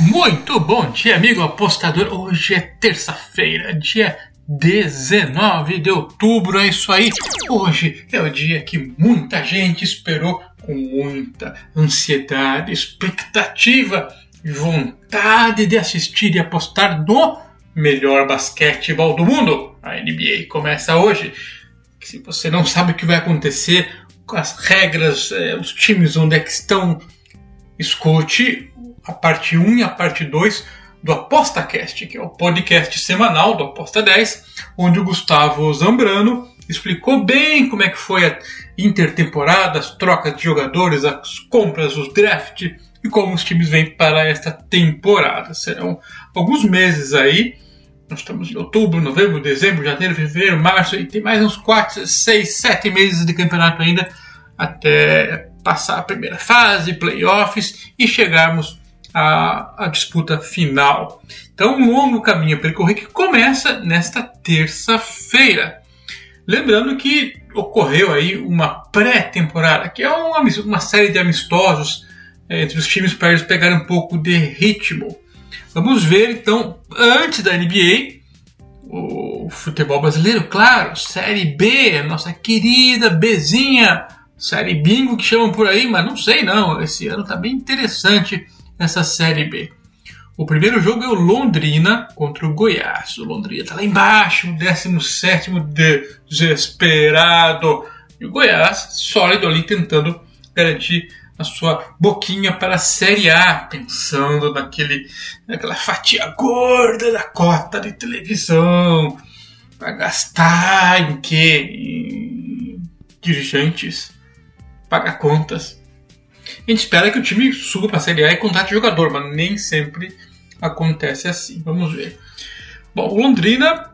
Muito bom dia, amigo apostador. Hoje é terça-feira, dia 19 de outubro. É isso aí. Hoje é o dia que muita gente esperou com muita ansiedade, expectativa e vontade de assistir e apostar no melhor basquetebol do mundo. A NBA começa hoje. Se você não sabe o que vai acontecer, as regras, eh, os times onde é que estão, escute a parte 1 e a parte 2 do ApostaCast, que é o podcast semanal do Aposta 10, onde o Gustavo Zambrano explicou bem como é que foi a intertemporada, as trocas de jogadores, as compras, os draft e como os times vêm para esta temporada. Serão alguns meses aí. Nós estamos em outubro, novembro, dezembro, janeiro, fevereiro, março e tem mais uns 4, 6, 7 meses de campeonato ainda até passar a primeira fase, playoffs e chegarmos a, a disputa final. Então, um longo caminho a percorrer que começa nesta terça-feira. Lembrando que ocorreu aí uma pré-temporada, que é uma, uma, série de amistosos é, entre os times para eles pegarem um pouco de ritmo. Vamos ver então, antes da NBA, o futebol brasileiro, claro, Série B, nossa querida Bezinha, Série Bingo que chamam por aí, mas não sei não, esse ano tá bem interessante nessa Série B. O primeiro jogo é o Londrina contra o Goiás. O Londrina está lá embaixo, 17 desesperado. E o Goiás, sólido ali, tentando garantir a sua boquinha para a Série A, pensando naquele, naquela fatia gorda da cota de televisão. Para gastar em quê? Em dirigentes, pagar contas a gente espera que o time suba para a Série A e contrate jogador, mas nem sempre acontece assim. Vamos ver. Bom, o Londrina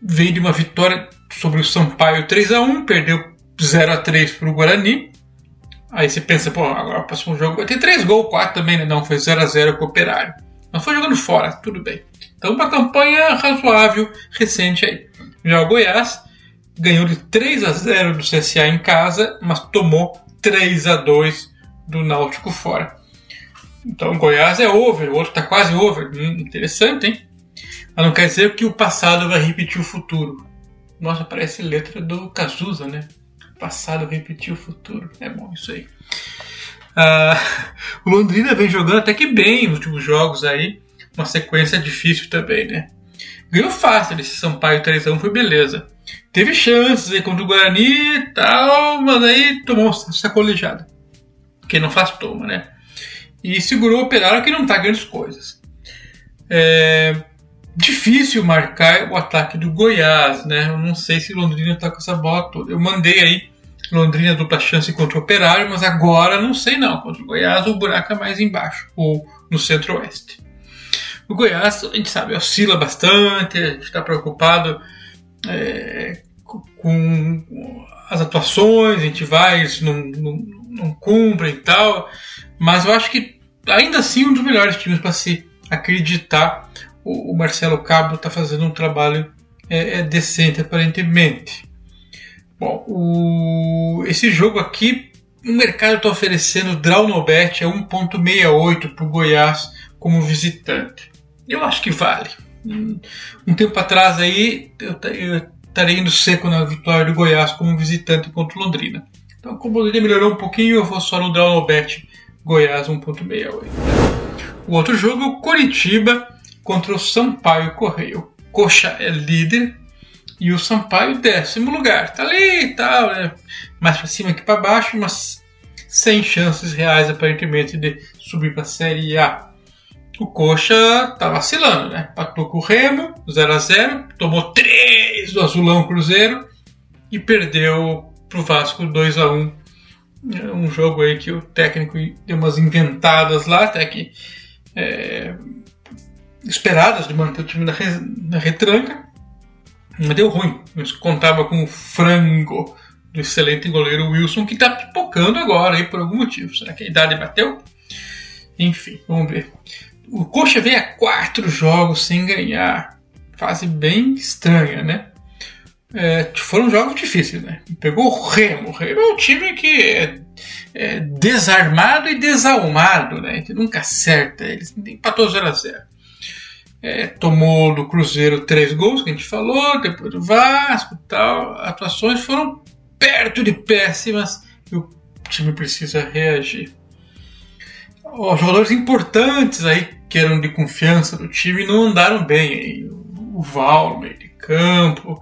veio de uma vitória sobre o Sampaio 3 a 1 perdeu 0 a 3 para o Guarani. Aí você pensa, pô, agora o próximo jogo vai ter 3 gols, 4 também, né? Não, foi 0 a 0 com o Operário. Mas foi jogando fora, tudo bem. Então, uma campanha razoável, recente aí. Já o Goiás ganhou de 3 a 0 do CSA em casa, mas tomou 3 a 2 do Náutico fora. Então Goiás é over, o outro está quase over. Hum, interessante, hein? Mas não quer dizer que o passado vai repetir o futuro. Nossa, parece letra do Cazuza, né? Passado repetir o futuro. É bom isso aí. Ah, o Londrina vem jogando até que bem nos últimos jogos aí. Uma sequência difícil também, né? Ganhou fácil esse Sampaio 3x1, foi beleza. Teve chances aí contra o Guarani e tal, mas aí tomou sacolejada. Quem não faz, toma, né? E segurou o Operário que não tá grandes coisas. É difícil marcar o ataque do Goiás, né? Eu não sei se Londrina tá com essa bola toda. Eu mandei aí Londrina dupla chance contra o Operário, mas agora não sei não. Contra o Goiás o buraco é mais embaixo, ou no centro-oeste. O Goiás, a gente sabe, oscila bastante, a gente está preocupado é, com as atuações, a gente vai, isso não, não não cumprem e tal. Mas eu acho que ainda assim um dos melhores times para se acreditar. O, o, Marcelo Cabo está fazendo um trabalho é, é decente aparentemente. Bom, o, esse jogo aqui, o mercado está oferecendo draw no bet a 1.68 para o Goiás como visitante. Eu acho que vale. Um tempo atrás aí eu, eu estaria indo seco na vitória do Goiás como visitante contra o Londrina. Então, como o melhorou um pouquinho, eu vou só no Downobet Goiás 1.68. O outro jogo o Coritiba contra o Sampaio Correio. O Coxa é líder e o Sampaio décimo lugar. Tá ali e tal, né? mais para cima que para baixo, mas sem chances reais aparentemente de subir para a Série A. O Coxa tá vacilando, né? Patou com o Remo, 0 a 0 tomou 3 do Azulão Cruzeiro e perdeu pro Vasco 2 a 1 é um jogo aí que o técnico deu umas inventadas lá, até que é, esperadas de manter o time na, re, na retranca, mas deu ruim. Mas contava com o frango do excelente goleiro Wilson, que está pipocando agora aí por algum motivo. Será que a idade bateu? Enfim, vamos ver. O Coxa veio a quatro jogos sem ganhar. Fase bem estranha, né? É, foram jogos difíceis, né? Pegou o Remo. O Remo é um time que é, é desarmado e desalmado, né? Que nunca acerta. Eles empatou 0 a 0 é, Tomou do Cruzeiro três gols, que a gente falou, depois do Vasco tal. Atuações foram perto de péssimas e o time precisa reagir. Os jogadores importantes aí, que eram de confiança do time, não andaram bem. O Val meio de campo,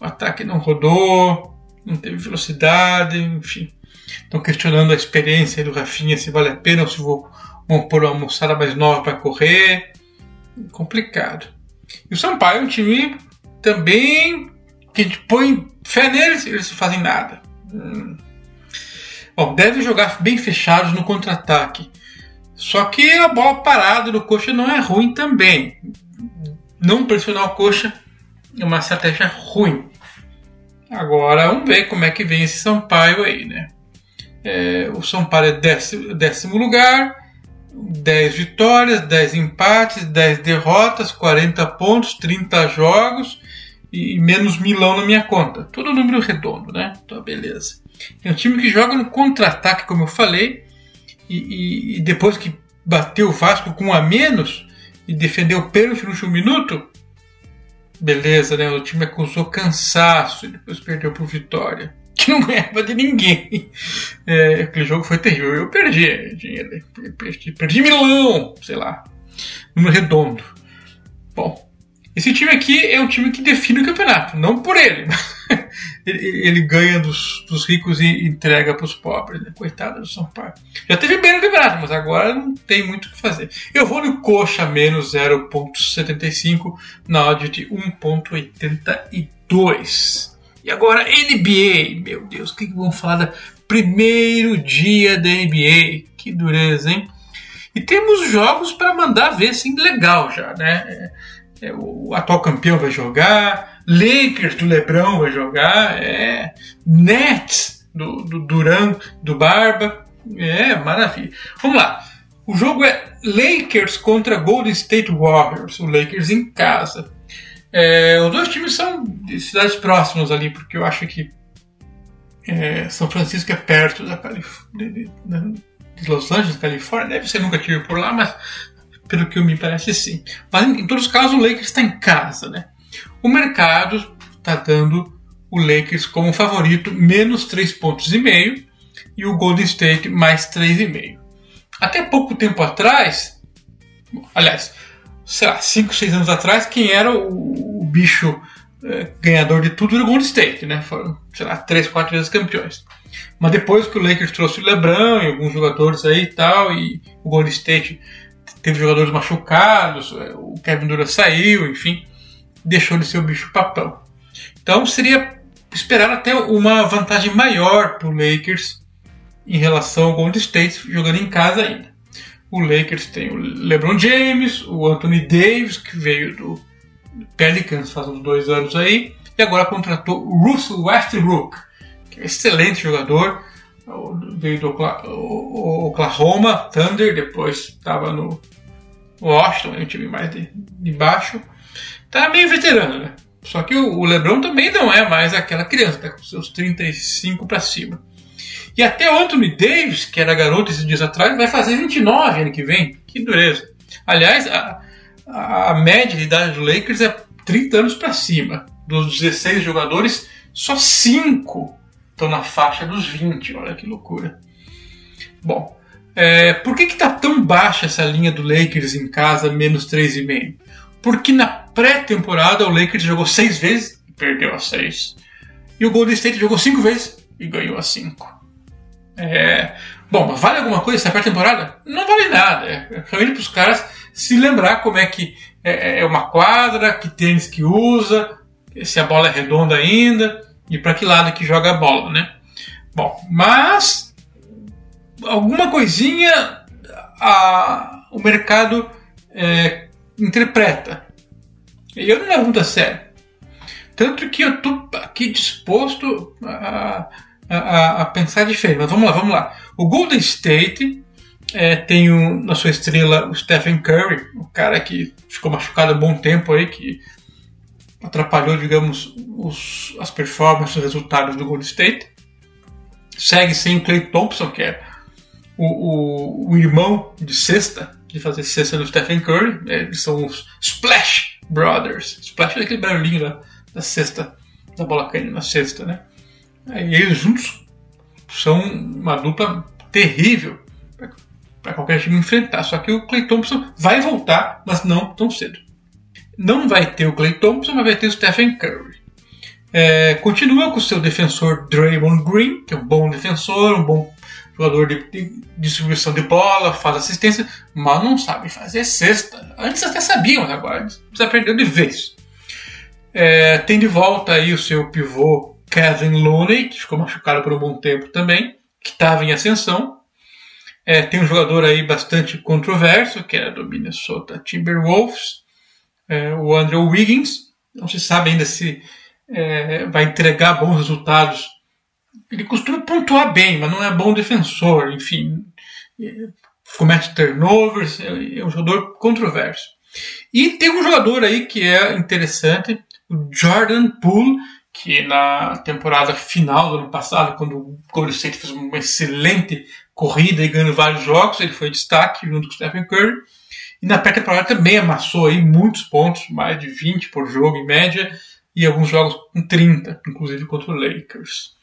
o ataque não rodou, não teve velocidade, enfim. Estão questionando a experiência do Rafinha, se vale a pena ou se vou, vão pôr uma moçada mais nova para correr. Complicado. E o Sampaio é um time também que a gente põe fé neles e eles não fazem nada. Hum. Bom, devem jogar bem fechados no contra-ataque. Só que a bola parada do coxa não é ruim também. Não pressionar o coxa é uma estratégia ruim. Agora vamos ver como é que vem esse Sampaio aí, né? É, o Sampaio é décimo, décimo lugar, 10 vitórias, 10 empates, 10 derrotas, 40 pontos, 30 jogos e menos milão na minha conta. Tudo número redondo, né? Então, beleza. É um time que joga no contra-ataque, como eu falei, e, e, e, depois que bateu o Vasco com um a menos e defendeu o pênalti no último minuto, beleza, né? O time acusou cansaço e depois perdeu por vitória. Que não ganhava de ninguém. É, aquele jogo foi terrível. Eu perdi dinheiro. Perdi, perdi milão, sei lá. Número redondo. Bom, esse time aqui é um time que define o campeonato, não por ele. ele, ganha dos, dos, ricos e entrega para os pobres. Né? Coitado do São Paulo. Já teve bem campeonato, mas agora não tem muito o que fazer. Eu vou no coxa menos 0,75 na odd de 1,82. E agora NBA. Meu Deus, o que, que vamos falar da primeiro dia da NBA? Que dureza, hein? E temos jogos para mandar ver, assim, legal já, né? É, é, o atual campeão vai jogar, Lakers do Lebron vai jogar, é, Nets do, do Duran, do Barba, é maravilha. Vamos lá. O jogo é Lakers contra Golden State Warriors, o Lakers em casa. É, os dois times são de cidades próximas ali, porque eu acho que é, São Francisco é perto da de, Los Angeles, Califórnia. Deve ser, nunca tive por lá, mas pelo que me parece sim. Mas em, todos os casos o Lakers está em casa, né? O mercado está dando o Lakers como favorito menos 3 pontos e meio e o Golden State mais 3,5. Até pouco tempo atrás, aliás, sei lá, 5, 6 anos atrás, quem era o, o bicho é, ganhador de tudo era o Golden State, né? Foram, sei lá, 3, 4 vezes campeões. Mas depois que o Lakers trouxe o LeBron e alguns jogadores aí e tal, e o Golden State teve jogadores machucados, é, o Kevin Durant saiu, enfim, deixou de ser o bicho papão. Então seria esperar até uma vantagem maior para o Lakers em relação ao Golden State jogando em casa ainda. O Lakers tem o LeBron James, o Anthony Davis, que veio do Pelicans faz uns dois anos aí, e agora contratou o Russell Westbrook, que é um excelente jogador, veio do Oklahoma Thunder, depois estava no Washington, um time mais de, de baixo. Tá meio veterano, né? Só que o, LeBron também não é mais aquela criança, tá com seus 35 para cima. E até o Anthony Davis, que era garoto esses dias atrás, vai fazer 29 ano que vem. Que dureza. Aliás, a, a média de idade do Lakers é 30 anos para cima. Dos 16 jogadores, só 5 estão na faixa dos 20. Olha que loucura. Bom, é, por que está tão baixa essa linha do Lakers em casa, menos 3,5? Porque na pré-temporada o Lakers jogou 6 vezes e perdeu a 6. E o Golden State jogou 5 vezes e ganhou a 5. É, bom, mas vale alguma coisa essa pré-temporada? Não vale nada. É realmente para os caras se lembrar como é que é, é uma quadra, que tênis que usa, se a bola é redonda ainda e para que lado que joga a bola, né? Bom, mas alguma coisinha a, o mercado é, interpreta. Eu não levo muito a sério. Tanto que eu estou aqui disposto a, a, a, pensar diferente. Mas vamos lá, vamos lá. O Golden State é, tem na sua estrela o Stephen Curry, o cara que ficou machucado há um bom tempo aí, que atrapalhou, digamos, os, as performances, os resultados do Golden State. Segue sem o Clay Thompson, que é o, o, o irmão de sexta, de fazer cesta do Stephen Curry. Né? Eles são os Splash Brothers. Splash é aquele barulhinho da, da da bola caindo na cesta, né? E eles juntos são uma dupla terrível para qualquer time enfrentar. Só que o Clay Thompson vai voltar, mas não tão cedo. Não vai ter o Clay Thompson, mas vai ter o Stephen Curry. É, continua com o seu defensor Draymond Green, que é um bom defensor, um bom jogador de, de, distribuição de bola, faz assistência, mas não sabe fazer cesta. Antes até sabiam, mas agora perdeu de vez. É, tem de volta aí o seu pivô Kevin Looney, que ficou machucado por um bom tempo também, que estava em ascensão. É, tem um jogador aí bastante controverso, que é do Minnesota Timberwolves, é, o Andrew Wiggins. Não se sabe ainda se é, vai entregar bons resultados. Ele costuma pontuar bem, mas não é bom defensor. Enfim, é, comete turnovers, é, é um jogador controverso. E tem um jogador aí que é interessante, o Jordan Poole, que na temporada final do ano passado, quando o Golden State fez uma excelente corrida e ganhando vários jogos, ele foi destaque junto com o Stephen Curry. E na pré-temporada também amassou aí muitos pontos, mais de 20 por jogo em média, e alguns jogos com 30, inclusive contra o Lakers.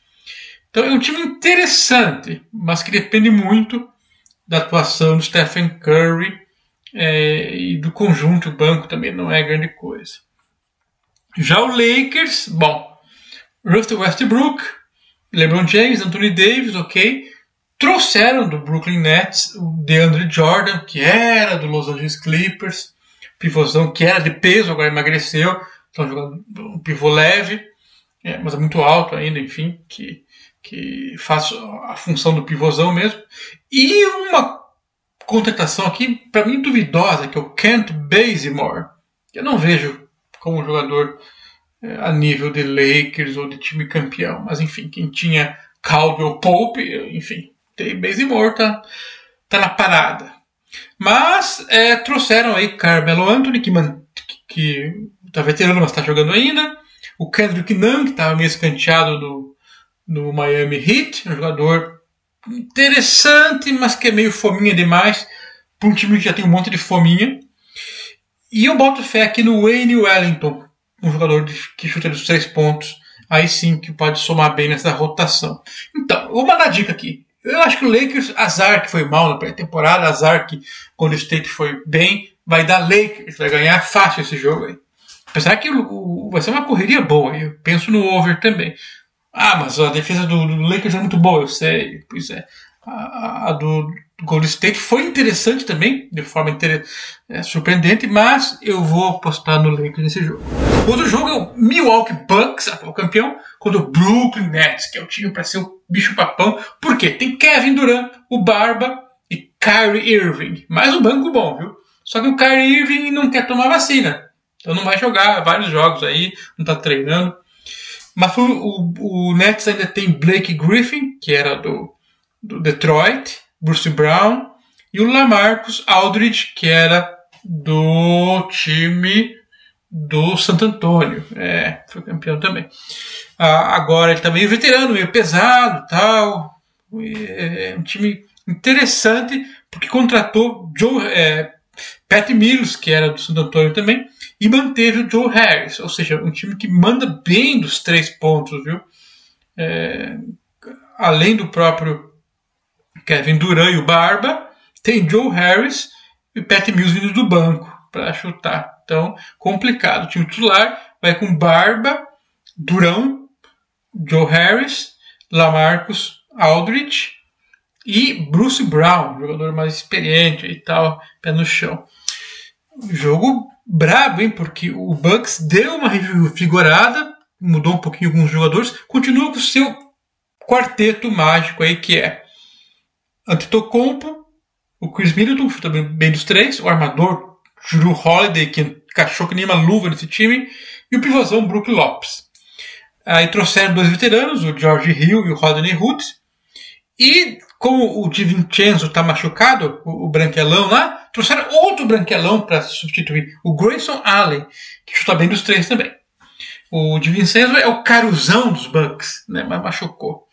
Então é um time interessante, mas que depende muito da atuação do Stephen Curry é, e do conjunto, o banco também não é grande coisa. Já o Lakers, bom, Russell Westbrook, LeBron James, Anthony Davis, ok. Trouxeram do Brooklyn Nets o DeAndre Jordan, que era do Los Angeles Clippers, pivôzão que era de peso, agora emagreceu, estão jogando um pivô leve, é, mas é muito alto ainda, enfim, que, que faz a função do pivôzão mesmo. E uma contratação aqui, para mim, duvidosa, que é o Kent Bazemore, que eu não vejo como jogador é, a nível de Lakers ou de time campeão. Mas enfim, quem tinha Caldwell Pope, enfim, tem Bazemore, tá, tá na parada. Mas é, trouxeram aí Carmelo Anthony, que, man, que, que tá veterano, mas está jogando ainda. O Kendrick Nunn, que estava meio escanteado no, no Miami Heat, um jogador interessante, mas que é meio fominha demais para um time que já tem um monte de fominha. E eu boto fé aqui no Wayne Wellington, um jogador que chuta dos três pontos, aí sim que pode somar bem nessa rotação. Então, vou mandar dica aqui. Eu acho que o Lakers, azar que foi mal na pré-temporada, azar que quando o State foi bem, vai dar Lakers, vai ganhar fácil esse jogo aí. Apesar que o, o, vai ser uma correria boa, eu penso no over também. Ah, mas a defesa do, do Lakers é muito boa, eu sei. Pois é. A, a do, do Golden State foi interessante também, de forma inter... é, surpreendente, mas eu vou apostar no Lakers nesse jogo. Outro jogo é o Milwaukee Bucks, atual campeão, contra o Brooklyn Nets, que é o time para ser o bicho papão. Por quê? Tem Kevin Durant, o Barba e Kyrie Irving. Mais um banco bom, viu? Só que o Kyrie Irving não quer tomar vacina. Então não vai jogar vários jogos aí, não está treinando. Mas o, o, o Nets ainda tem Blake Griffin, que era do, do Detroit, Bruce Brown, e o Lamarcus Aldridge, que era do time do Santo Antônio. É, foi campeão também. Ah, agora ele está meio veterano, meio pesado tal. É um time interessante, porque contratou Joe, é, Pat Mills, que era do Santo Antônio também, e manteve o Joe Harris, ou seja, um time que manda bem dos três pontos, viu? É, além do próprio Kevin Durant e o Barba, tem Joe Harris e Pat Mills vindo do banco para chutar. Então, complicado. O time titular vai com Barba, Durão, Joe Harris, Lamarcus Aldridge e Bruce Brown, jogador mais experiente e tal, pé no chão. Jogo brabo, hein? Porque o Bucks deu uma revigorada, mudou um pouquinho alguns jogadores, continua com o seu quarteto mágico aí, que é Antetokounmpo, o Chris Middleton, chuta bem dos três, o armador Drew Holiday, que encaixou que nem uma luva nesse time, e o pivôzão Brook Lopes. Aí trouxeram dois veteranos, o George Hill e o Rodney Hood. E como o Di Vincenzo está machucado, o, o, branquelão lá, trouxeram outro branquelão para substituir, o Grayson Allen, que chuta bem dos três também. O de Vincenzo é o caruzão dos Bucks, né? Mas machucou.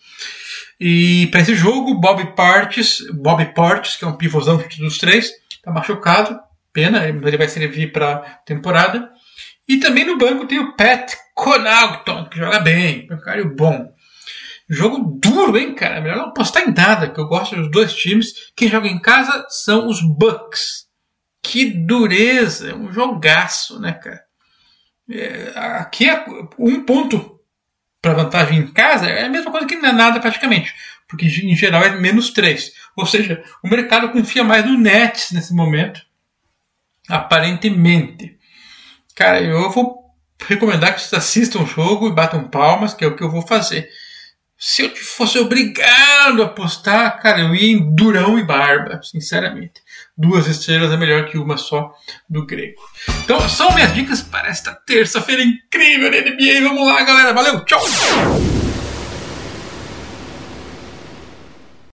E para esse jogo, Bob Portes, Bob Portes, que é um pivôzão dos três, tá machucado. Pena, ele vai servir para temporada. E também no banco tem o Pat Connaughton, que joga bem, cara bom. Jogo duro, hein, cara? Melhor não apostar em nada, que eu gosto dos dois times. Quem joga em casa são os Bucks. Que dureza, é um jogaço, né, cara? É, aqui é um ponto para vantagem em casa é a mesma coisa que é nada praticamente, porque em geral é menos três. Ou seja, o mercado confia mais no Nets nesse momento, aparentemente. Cara, eu vou recomendar que vocês assistam o jogo e batam palmas, que é o que eu vou fazer. Se eu fosse obrigado a apostar, cara, eu ia em Durão e Barba, sinceramente. Duas estrelas é melhor que uma só do grego. Então, são minhas dicas para esta terça-feira incrível da NBA. Vamos lá, galera. Valeu, tchau!